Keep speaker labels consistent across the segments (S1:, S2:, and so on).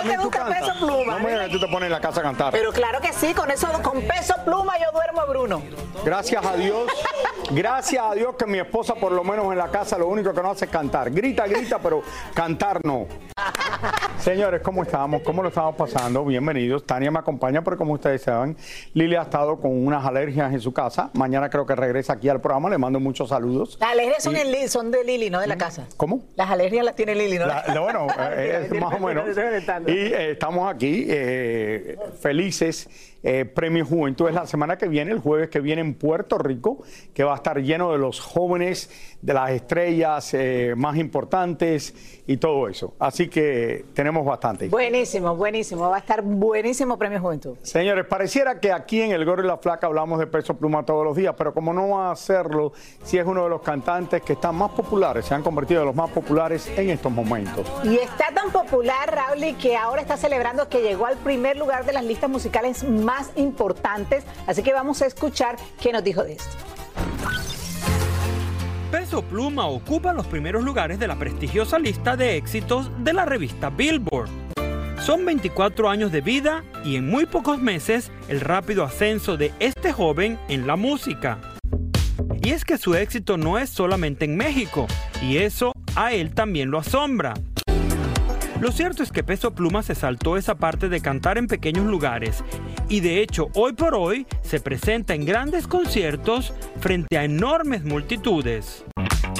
S1: Ahora
S2: ¿no
S1: también
S2: te
S1: tú
S2: gusta
S1: cantas.
S2: Peso Pluma,
S1: No me digas que tú te pones en la casa a cantar.
S2: Pero claro que sí, con eso, con peso pluma yo duermo, Bruno.
S1: Gracias a Dios, gracias a Dios que mi esposa por lo menos en la casa lo único que no hace es cantar. Grita, grita, pero cantar no. Señores, ¿cómo estamos? ¿Cómo lo estamos pasando? Bienvenidos. Tania me acompaña porque como ustedes saben, Lili ha estado con unas alergias en su casa. Mañana creo que regresa aquí al programa. Le mando muchos saludos.
S2: Las alergias son, de Lili, no de la casa.
S1: ¿Cómo?
S2: Las alergias las tiene Lili, ¿no?
S1: La- la- bueno, eh, es más o menos. Y eh, estamos aquí eh, felices. Eh, Premio Juventud es la semana que viene, el jueves que viene en Puerto Rico, que va a estar lleno de los jóvenes, de las estrellas más importantes y todo eso. Así que tenemos bastante.
S2: Buenísimo, buenísimo. Va a estar buenísimo Premio Juventud.
S1: Señores, pareciera que aquí en El Gorro y la Flaca hablamos de peso pluma todos los días, pero como no va a hacerlo, si es uno de los cantantes que están más populares, se han convertido en los más populares en estos momentos.
S2: Y está tan popular, Raúl, y que ahora está celebrando que llegó al primer lugar de las listas musicales más importantes. Así que vamos a escuchar qué nos dijo de esto.
S3: Peso Pluma ocupa los primeros lugares de la prestigiosa lista de éxitos de la revista Billboard. Son 24 años de vida y en muy pocos meses el rápido ascenso de este joven en la música. Y es que su éxito no es solamente en México, y eso a él también lo asombra. Lo cierto es que Peso Pluma se saltó esa parte de cantar en pequeños lugares y de hecho hoy por hoy se presenta en grandes conciertos frente a enormes multitudes.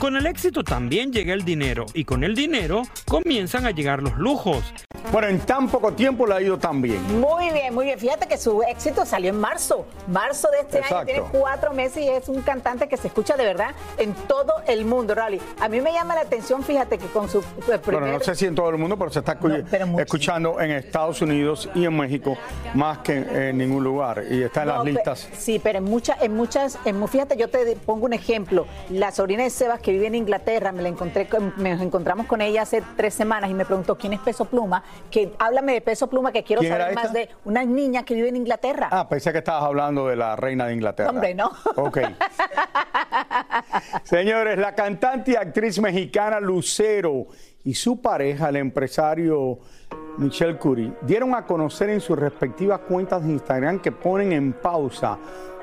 S3: Con el éxito también llega el dinero y con el dinero comienzan a llegar los lujos.
S1: Bueno, en tan poco tiempo le ha ido tan bien.
S2: Muy bien, muy bien. Fíjate que su éxito salió en marzo. Marzo de este año. Tiene cuatro meses y es un cantante que se escucha de verdad en todo el mundo, Rally. A mí me llama la atención, fíjate que con su eh, primer...
S1: Bueno, no sé si en todo el mundo, pero se está escu-
S2: No, pero
S1: escuchando en Estados Unidos y en México más que en, en ningún lugar. Y está en
S2: No,
S1: las listas.
S2: Sí, pero en muchas, en muchas, en, fíjate, yo te pongo un ejemplo. La sobrina de Sebas que vive en Inglaterra, me la encontré, con- me encontramos con ella hace tres semanas y me preguntó quién es Peso Pluma, que háblame de Peso Pluma, que quiero
S1: ¿Quién
S2: saber más de una niña que vive en Inglaterra.
S1: Ah, pensé que estabas hablando de la reina de Inglaterra.
S2: Hombre, no.
S1: Ok. Señores, la cantante y actriz mexicana Lucero y su pareja, el empresario Michelle Curry, dieron a conocer en sus respectivas cuentas de Instagram que ponen en pausa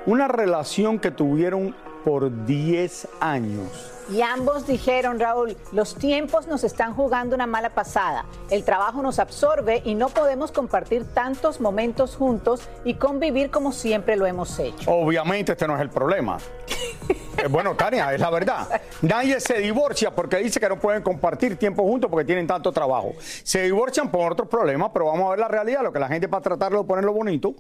S1: una relación que tuvieron por 10 años.
S2: Y ambos dijeron, Raúl, los tiempos nos están jugando una mala pasada. El trabajo nos absorbe y no podemos compartir tantos momentos juntos y convivir como siempre lo hemos hecho.
S1: Obviamente este no es el problema. Eh, Bueno, Tania, es la verdad. Nadie se divorcia porque dice que no pueden compartir tiempo juntos porque tienen tanto trabajo. Se divorcian por otros problemas, pero vamos a ver la realidad, lo que la gente para tratarlo de ponerlo bonito.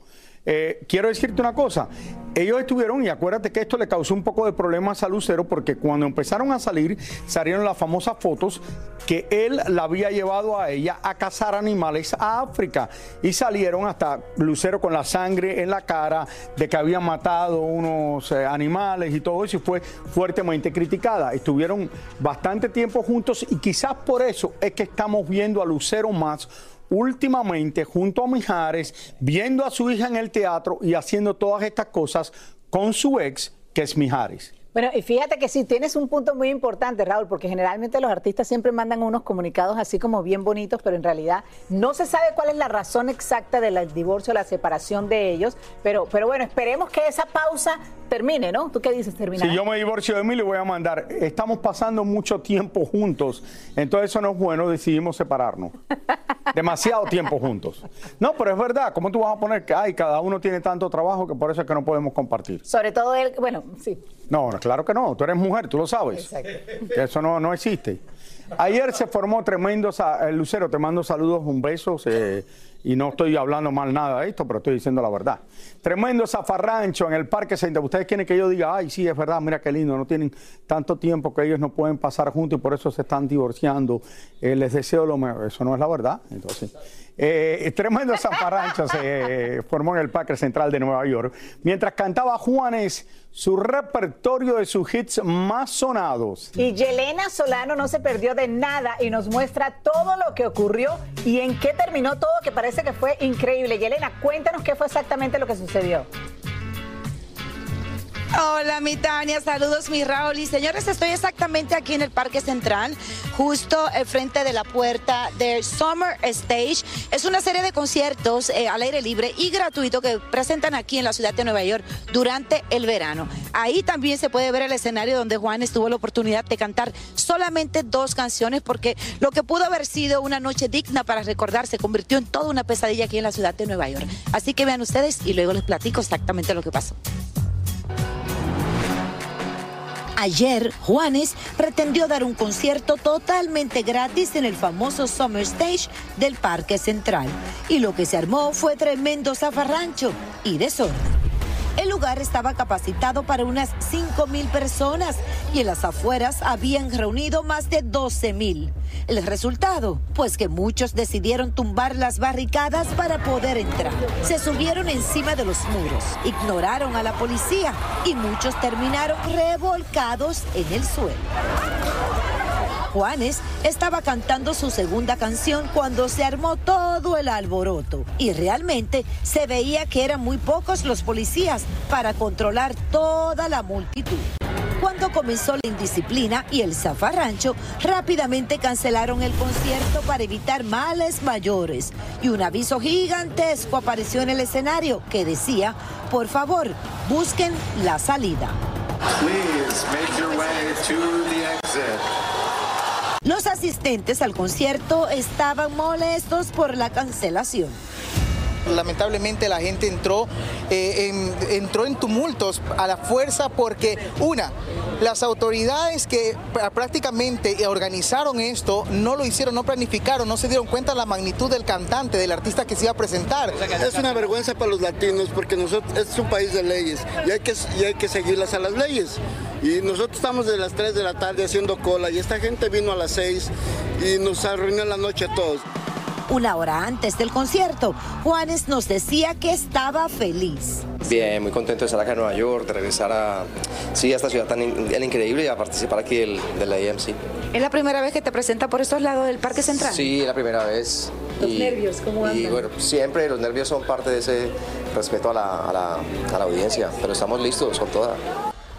S1: Eh, quiero decirte una cosa, ellos estuvieron, y acuérdate que esto le causó un poco de problemas a Lucero porque cuando empezaron a salir, salieron las famosas fotos que él la había llevado a ella a cazar animales a África. Y salieron hasta Lucero con la sangre en la cara de que había matado unos eh, animales y todo eso. Y fue fuertemente criticada. Estuvieron bastante tiempo juntos y quizás por eso es que estamos viendo a Lucero más últimamente junto a Mijares, viendo a su hija en el teatro y haciendo todas estas cosas con su ex, que es Mijares.
S2: Bueno, y fíjate que sí, tienes un punto muy importante, Raúl, porque generalmente los artistas siempre mandan unos comunicados así como bien bonitos, pero en realidad no se sabe cuál es la razón exacta del divorcio, la separación de ellos. Pero, pero bueno, esperemos que esa pausa termine, ¿no? ¿Tú qué dices? Terminar.
S1: Si yo me divorcio de mí, le voy a mandar. Estamos pasando mucho tiempo juntos, entonces eso no es bueno, decidimos separarnos. Demasiado tiempo juntos. No, pero es verdad, ¿cómo tú vas a poner que ay, cada uno tiene tanto trabajo que por eso es que no podemos compartir?
S2: Sobre todo él, bueno, sí.
S1: No, no, claro que no, tú eres mujer, tú lo sabes.
S2: Exacto.
S1: Que eso no, no existe. Ayer se formó tremendo, sa- eh, Lucero, te mando saludos, un beso, eh, y no estoy hablando mal nada de esto, pero estoy diciendo la verdad. Tremendo zafarrancho en el Parque Central. Ustedes quieren que yo diga, ay, sí, es verdad, mira qué lindo, no tienen tanto tiempo que ellos no pueden pasar juntos y por eso se están divorciando. Eh, les deseo lo mejor. Eso no es la verdad. Entonces, eh, tremendo zafarrancho se eh, formó en el Parque Central de Nueva York. Mientras cantaba Juanes su repertorio de sus hits más sonados.
S2: Y Yelena Solano no se perdió de nada y nos muestra todo lo que ocurrió y en qué terminó todo, que parece que fue increíble. Yelena, cuéntanos qué fue exactamente lo que sucedió.
S4: Hola, mi Tania, saludos, mi Raúl. Y señores, estoy exactamente aquí en el Parque Central, justo al frente de la puerta de Summer Stage. Es una serie de conciertos eh, al aire libre y gratuito que presentan aquí en la ciudad de Nueva York durante el verano. Ahí también se puede ver el escenario donde Juan tuvo la oportunidad de cantar solamente dos canciones, porque lo que pudo haber sido una noche digna para recordar se convirtió en toda una pesadilla aquí en la ciudad de Nueva York. Así que vean ustedes y luego les platico exactamente lo que pasó. Ayer, Juanes pretendió dar un concierto totalmente gratis en el famoso Summer Stage del Parque Central. Y lo que se armó fue tremendo zafarrancho y desorden. El lugar estaba capacitado para unas 5 mil personas y en las afueras habían reunido más de 12 mil. El resultado, pues que muchos decidieron tumbar las barricadas para poder entrar. Se subieron encima de los muros, ignoraron a la policía y muchos terminaron revolcados en el suelo. Juanes estaba cantando su segunda canción cuando se armó todo el alboroto y realmente se veía que eran muy pocos los policías para controlar toda la multitud. Cuando comenzó la indisciplina y el zafarrancho, rápidamente cancelaron el concierto para evitar males mayores. Y un aviso gigantesco apareció en el escenario que decía, por favor, busquen la salida.
S5: Please make your way to the exit.
S4: Los asistentes al concierto estaban molestos por la cancelación.
S6: Lamentablemente la gente entró, eh, en, entró en tumultos a la fuerza porque, una, las autoridades que pr- prácticamente organizaron esto no lo hicieron, no planificaron, no se dieron cuenta de la magnitud del cantante, del artista que se iba a presentar.
S7: Es una vergüenza para los latinos porque nosotros es un país de leyes y hay que y hay que seguirlas a las leyes. Y nosotros estamos de las 3 de la tarde haciendo cola y esta gente vino a las 6 y nos arruinó la noche a todos.
S4: Una hora antes del concierto, Juanes nos decía que estaba feliz.
S8: Bien, muy contento de estar acá en Nueva York, de regresar a, sí, a esta ciudad tan in- tan increíble y a participar aquí del, de la AMC.
S4: ¿Es la primera vez que te presenta por estos lados del Parque Central?
S8: Sí, la primera vez.
S4: Los nervios, ¿cómo
S8: Y
S4: andan?
S8: bueno, siempre los nervios son parte de ese respeto a la, a la, a la audiencia, pero estamos listos con toda.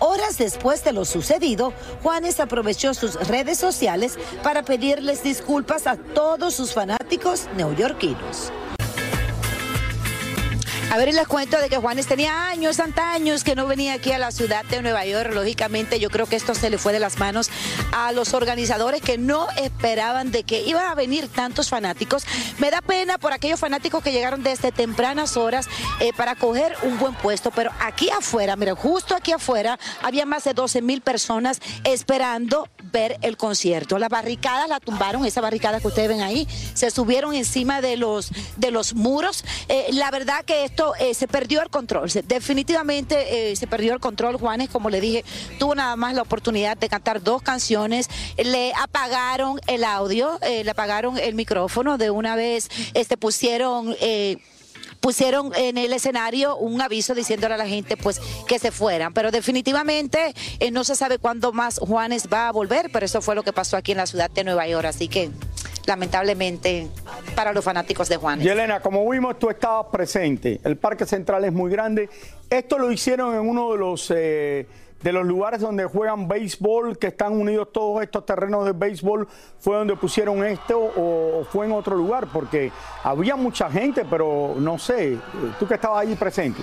S4: Horas después de lo sucedido, Juanes aprovechó sus redes sociales para pedirles disculpas a todos sus fanáticos neoyorquinos. A ver, les cuento de que Juanes tenía años, antaños que no venía aquí a la ciudad de Nueva York. Lógicamente, yo creo que esto se le fue de las manos a los organizadores que no esperaban de que iban a venir tantos fanáticos. Me da pena por aquellos fanáticos que llegaron desde tempranas horas eh, para coger un buen puesto, pero aquí afuera, mira, justo aquí afuera, había más de 12 mil personas esperando ver el concierto. Las barricadas la tumbaron, esa barricada que ustedes ven ahí, se subieron encima de los, de los muros. Eh, la verdad que esto eh, se perdió el control, se- definitivamente eh, se perdió el control. Juanes, como le dije, tuvo nada más la oportunidad de cantar dos canciones, le apagaron el audio, eh, le apagaron el micrófono, de una vez este, pusieron... eh, pusieron en el escenario un aviso diciéndole a la gente pues que se fueran. Pero definitivamente no se sabe cuándo más Juanes va a volver, pero eso fue lo que pasó aquí en la ciudad de Nueva York. Así que lamentablemente para los fanáticos de Juanes.
S1: Y Elena, como vimos, tú estabas presente. El Parque Central es muy grande. Esto lo hicieron en uno de los... eh, de los lugares donde juegan béisbol, que están unidos todos estos terrenos de béisbol, fue donde pusieron esto o fue en otro lugar, porque había mucha gente, pero no sé, tú que estabas allí presente.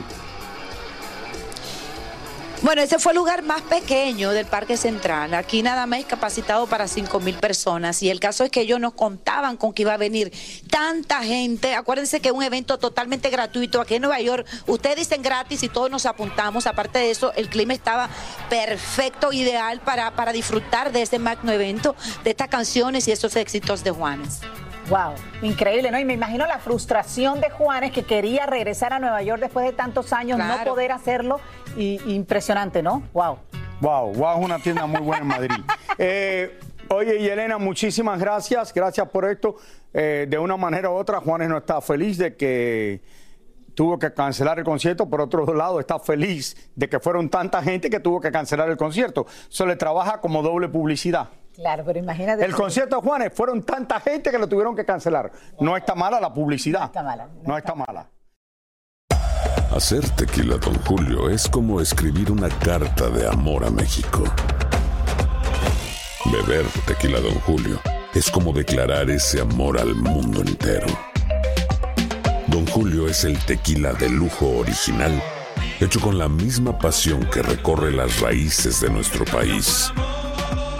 S4: Bueno, ese fue el lugar más pequeño del Parque Central. Aquí nada más es capacitado para 5 mil personas. Y el caso es que ellos nos contaban con que iba a venir tanta gente. Acuérdense que un evento totalmente gratuito. Aquí en Nueva York, ustedes dicen gratis y todos nos apuntamos. Aparte de eso, el clima estaba perfecto, ideal para, para disfrutar de este magno evento, de estas canciones y estos éxitos de Juanes.
S2: Wow, increíble, ¿no? Y me imagino la frustración de Juanes que quería regresar a Nueva York después de tantos años, no poder hacerlo. Y, impresionante, ¿no? Wow.
S1: Wow, wow, es una tienda muy buena en Madrid. Eh, oye, y Elena, muchísimas gracias. Gracias por esto. Eh, de una manera u otra, Juanes no está feliz de que tuvo que cancelar el concierto. Por otro lado, está feliz de que fueron tanta gente que tuvo que cancelar el concierto. Eso le trabaja como doble publicidad.
S2: Claro, pero imagínate.
S1: El concierto de Juanes fueron tanta gente que lo tuvieron que cancelar. No está mala la publicidad. No
S2: está mala.
S1: No está mala.
S9: Hacer tequila, Don Julio, es como escribir una carta de amor a México. Beber tequila, Don Julio, es como declarar ese amor al mundo entero. Don Julio es el tequila de lujo original, hecho con la misma pasión que recorre las raíces de nuestro país.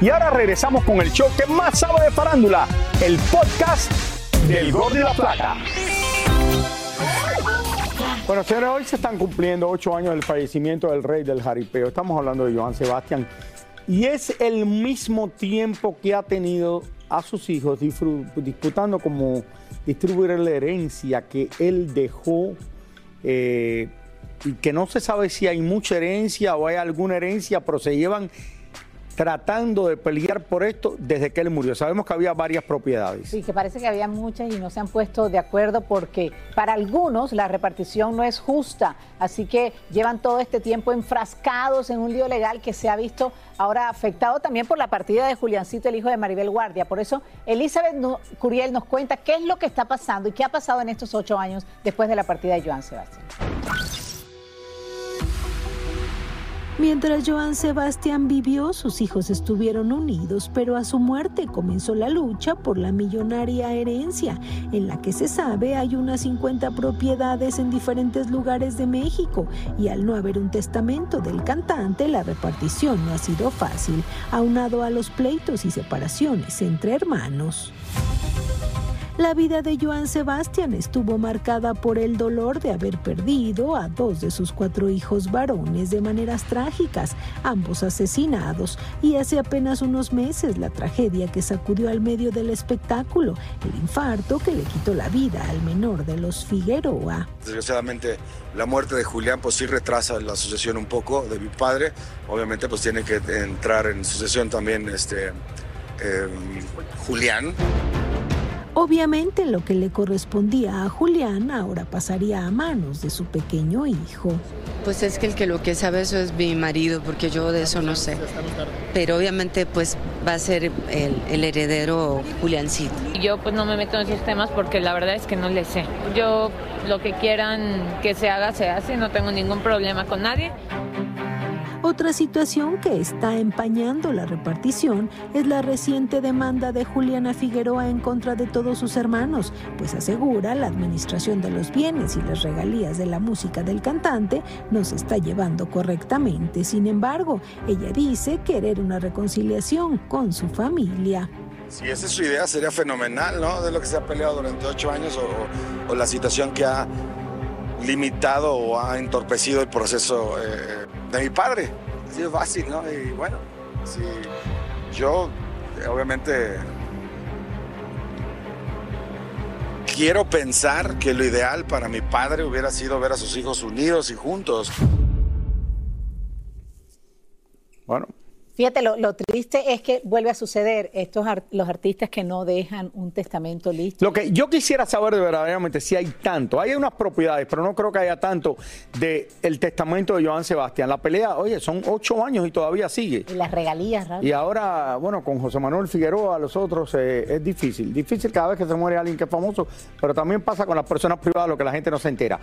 S1: Y ahora regresamos con el show que más sabe de farándula, el podcast del Gol de la Plata. Bueno, señores, hoy se están cumpliendo ocho años del fallecimiento del rey del jaripeo. Estamos hablando de Joan Sebastián. Y es el mismo tiempo que ha tenido a sus hijos disputando como distribuir la herencia que él dejó eh, y que no se sabe si hay mucha herencia o hay alguna herencia, pero se llevan tratando de pelear por esto desde que él murió. Sabemos que había varias propiedades.
S2: Sí, que parece que había muchas y no se han puesto de acuerdo porque para algunos la repartición no es justa. Así que llevan todo este tiempo enfrascados en un lío legal que se ha visto ahora afectado también por la partida de Juliancito, el hijo de Maribel Guardia. Por eso Elizabeth Curiel nos cuenta qué es lo que está pasando y qué ha pasado en estos ocho años después de la partida de Joan Sebastián.
S10: Mientras Joan Sebastián vivió, sus hijos estuvieron unidos, pero a su muerte comenzó la lucha por la millonaria herencia, en la que se sabe hay unas 50 propiedades en diferentes lugares de México, y al no haber un testamento del cantante, la repartición no ha sido fácil, aunado a los pleitos y separaciones entre hermanos. La vida de Joan Sebastián estuvo marcada por el dolor de haber perdido a dos de sus cuatro hijos varones de maneras trágicas, ambos asesinados, y hace apenas unos meses la tragedia que sacudió al medio del espectáculo, el infarto que le quitó la vida al menor de los Figueroa.
S11: Desgraciadamente la muerte de Julián pues sí retrasa la sucesión un poco de mi padre. Obviamente pues tiene que entrar en sucesión también este eh, Julián.
S10: Obviamente lo que le correspondía a Julián ahora pasaría a manos de su pequeño hijo.
S12: Pues es que el que lo que sabe eso es mi marido, porque yo de eso no sé. Pero obviamente pues va a ser el, el heredero Juliancito.
S13: Yo pues no me meto en esos temas porque la verdad es que no le sé. Yo lo que quieran que se haga, se hace, no tengo ningún problema con nadie.
S10: Otra situación que está empañando la repartición es la reciente demanda de Juliana Figueroa en contra de todos sus hermanos, pues asegura la administración de los bienes y las regalías de la música del cantante no se está llevando correctamente. Sin embargo, ella dice querer una reconciliación con su familia.
S11: Si esa es su idea, sería fenomenal, ¿no? De lo que se ha peleado durante ocho años o, o la situación que ha limitado o ha entorpecido el proceso eh, de mi padre. Ha sido fácil, ¿no? Y bueno, si yo obviamente quiero pensar que lo ideal para mi padre hubiera sido ver a sus hijos unidos y juntos.
S1: Bueno,
S2: Fíjate, lo, lo triste es que vuelve a suceder estos ar- los artistas que no dejan un testamento listo.
S1: Lo que yo quisiera saber de verdaderamente si hay tanto, hay unas propiedades, pero no creo que haya tanto de el testamento de Joan Sebastián. La pelea, oye, son ocho años y todavía sigue.
S2: Y las regalías, Rafa.
S1: Y ahora, bueno, con José Manuel Figueroa, los otros, eh, es difícil. Difícil cada vez que se muere alguien que es famoso, pero también pasa con las personas privadas, lo que la gente no se entera.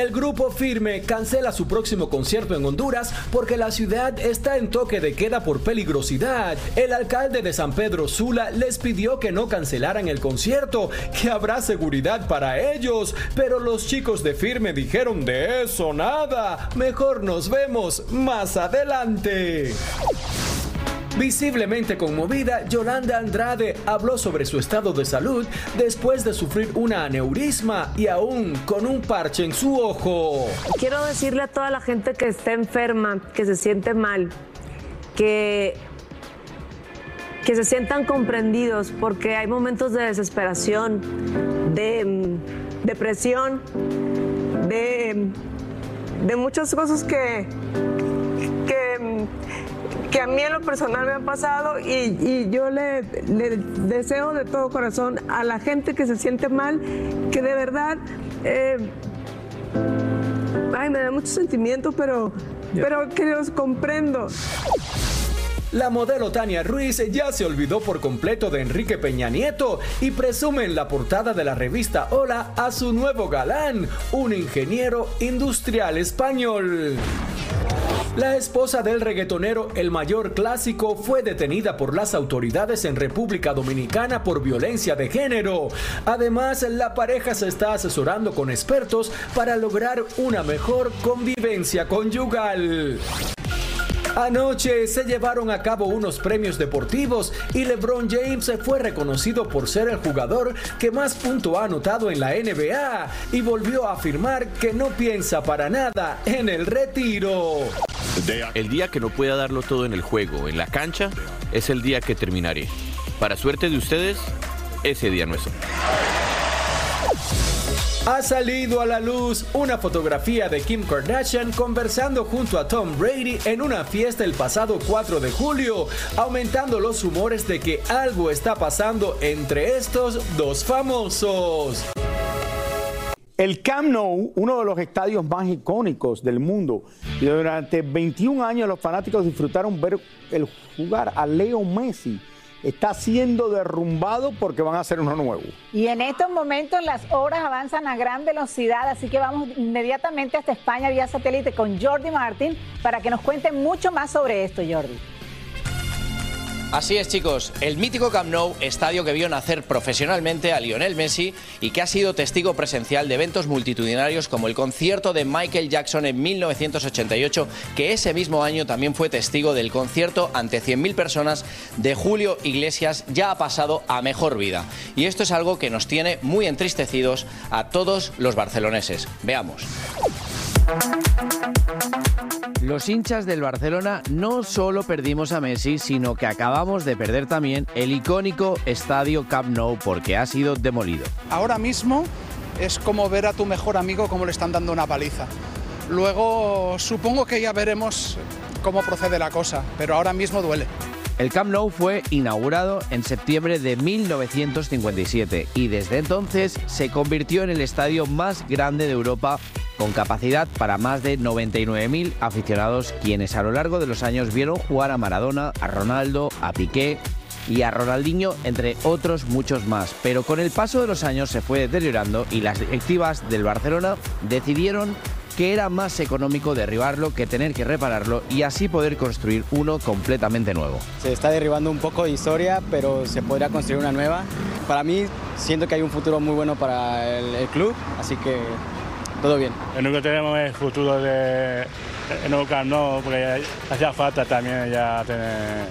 S14: El grupo Firme cancela su próximo concierto en Honduras porque la ciudad está en toque de queda por peligrosidad. El alcalde de San Pedro Sula les pidió que no cancelaran el concierto, que habrá seguridad para ellos, pero los chicos de Firme dijeron de eso nada. Mejor nos vemos más adelante. Visiblemente conmovida, Yolanda Andrade habló sobre su estado de salud después de sufrir una aneurisma y aún con un parche en su ojo.
S15: Quiero decirle a toda la gente que está enferma, que se siente mal, que, que se sientan comprendidos, porque hay momentos de desesperación, de mm, depresión, de, de muchas cosas que, que, mm, que a mí en lo personal me han pasado y, y yo le, le deseo de todo corazón a la gente que se siente mal, que de verdad... eh, Ay, me da mucho sentimiento, pero, pero que los comprendo.
S14: La modelo Tania Ruiz ya se olvidó por completo de Enrique Peña Nieto y presume en la portada de la revista Hola a su nuevo galán, un ingeniero industrial español. La esposa del reggaetonero El Mayor Clásico fue detenida por las autoridades en República Dominicana por violencia de género. Además, la pareja se está asesorando con expertos para lograr una mejor convivencia conyugal. Anoche se llevaron a cabo unos premios deportivos y LeBron James fue reconocido por ser el jugador que más punto ha anotado en la NBA y volvió a afirmar que no piensa para nada en el retiro.
S16: El día que no pueda darlo todo en el juego, en la cancha, es el día que terminaré. Para suerte de ustedes, ese día no es hoy.
S14: Ha salido a la luz una fotografía de Kim Kardashian conversando junto a Tom Brady en una fiesta el pasado 4 de julio, aumentando los rumores de que algo está pasando entre estos dos famosos.
S1: El Camp Nou, uno de los estadios más icónicos del mundo, y durante 21 años los fanáticos disfrutaron ver el jugar a Leo Messi. Está siendo derrumbado porque van a hacer uno nuevo.
S2: Y en estos momentos las obras avanzan a gran velocidad, así que vamos inmediatamente hasta España vía satélite con Jordi Martín para que nos cuente mucho más sobre esto, Jordi.
S17: Así es, chicos. El mítico Camp Nou, estadio que vio nacer profesionalmente a Lionel Messi y que ha sido testigo presencial de eventos multitudinarios como el concierto de Michael Jackson en 1988, que ese mismo año también fue testigo del concierto ante 100.000 personas de Julio Iglesias, ya ha pasado a mejor vida. Y esto es algo que nos tiene muy entristecidos a todos los barceloneses. Veamos.
S18: Los hinchas del Barcelona no solo perdimos a Messi, sino que acabamos de perder también el icónico estadio Camp Nou porque ha sido demolido.
S19: Ahora mismo es como ver a tu mejor amigo como le están dando una paliza. Luego supongo que ya veremos cómo procede la cosa, pero ahora mismo duele.
S18: El Camp Nou fue inaugurado en septiembre de 1957 y desde entonces se convirtió en el estadio más grande de Europa con capacidad para más de 99.000 aficionados quienes a lo largo de los años vieron jugar a Maradona, a Ronaldo, a Piqué y a Ronaldinho, entre otros muchos más. Pero con el paso de los años se fue deteriorando y las directivas del Barcelona decidieron que era más económico derribarlo que tener que repararlo y así poder construir uno completamente nuevo.
S20: Se está derribando un poco de historia, pero se podría construir una nueva. Para mí, siento que hay un futuro muy bueno para el, el club, así que todo bien.
S21: Lo único que tenemos es el futuro de el nuevo Camp porque hacía falta también ya tener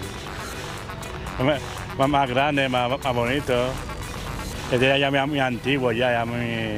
S21: más, más grande, más, más bonito. Este ya, ya muy, muy antiguo, ya, ya muy...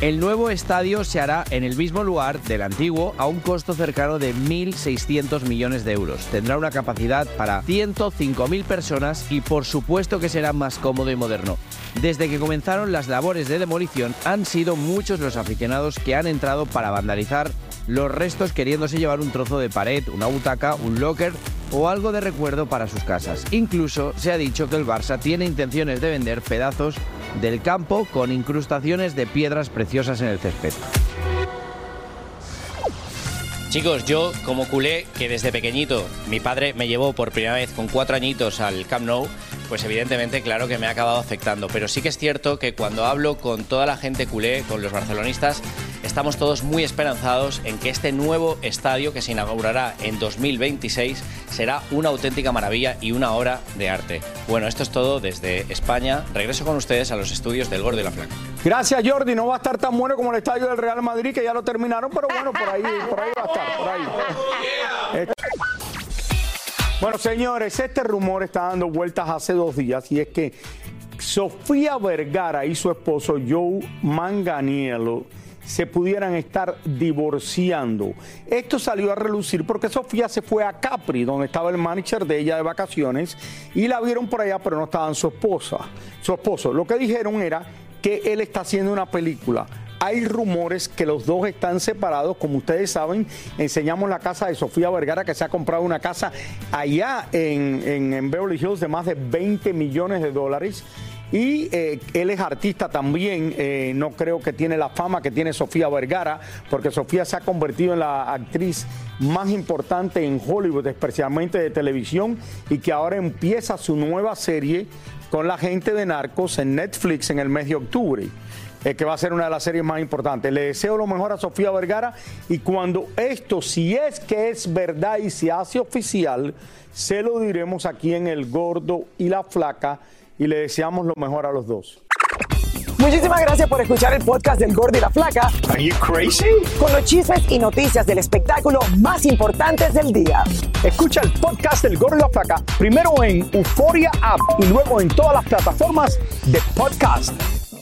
S18: El nuevo estadio se hará en el mismo lugar del antiguo a un costo cercano de 1.600 millones de euros. Tendrá una capacidad para 105.000 personas y por supuesto que será más cómodo y moderno. Desde que comenzaron las labores de demolición han sido muchos los aficionados que han entrado para vandalizar los restos queriéndose llevar un trozo de pared, una butaca, un locker o algo de recuerdo para sus casas. Incluso se ha dicho que el Barça tiene intenciones de vender pedazos del campo con incrustaciones de piedras preciosas en el césped.
S17: Chicos, yo como culé, que desde pequeñito mi padre me llevó por primera vez con cuatro añitos al Camp Nou, pues evidentemente claro que me ha acabado afectando. Pero sí que es cierto que cuando hablo con toda la gente culé, con los barcelonistas, estamos todos muy esperanzados en que este nuevo estadio que se inaugurará en 2026 será una auténtica maravilla y una obra de arte. Bueno, esto es todo desde España. Regreso con ustedes a los estudios del Gordo y la Flaca.
S1: Gracias, Jordi. No va a estar tan bueno como el estadio del Real Madrid, que ya lo terminaron, pero bueno, por ahí, por ahí va a estar, por ahí. Bueno, señores, este rumor está dando vueltas hace dos días y es que Sofía Vergara y su esposo Joe Manganiello se pudieran estar divorciando. Esto salió a relucir porque Sofía se fue a Capri, donde estaba el manager de ella de vacaciones, y la vieron por allá, pero no estaban su esposa, su esposo. Lo que dijeron era que él está haciendo una película. Hay rumores que los dos están separados. Como ustedes saben, enseñamos la casa de Sofía Vergara, que se ha comprado una casa allá en, en- Beverly Hills de más de 20 millones de dólares. Y eh, él es artista también, eh, no creo que tiene la fama que tiene Sofía Vergara, porque Sofía se ha convertido en la actriz más importante en Hollywood, especialmente de televisión, y que ahora empieza su nueva serie con la gente de Narcos en Netflix en el mes de octubre eh, que va a ser una de las series más importantes. Le deseo lo mejor a Sofía Vergara y cuando esto, si es que es verdad y se hace oficial, se lo diremos aquí en El Gordo y la Flaca y le deseamos lo mejor a los dos.
S22: Muchísimas gracias por escuchar el podcast del Gordo y la Flaca.
S1: Are you crazy?
S22: Con los chismes y noticias del espectáculo más importantes del día.
S1: Escucha el podcast del Gordo y la Flaca primero en Euforia App y luego en todas las plataformas de podcast.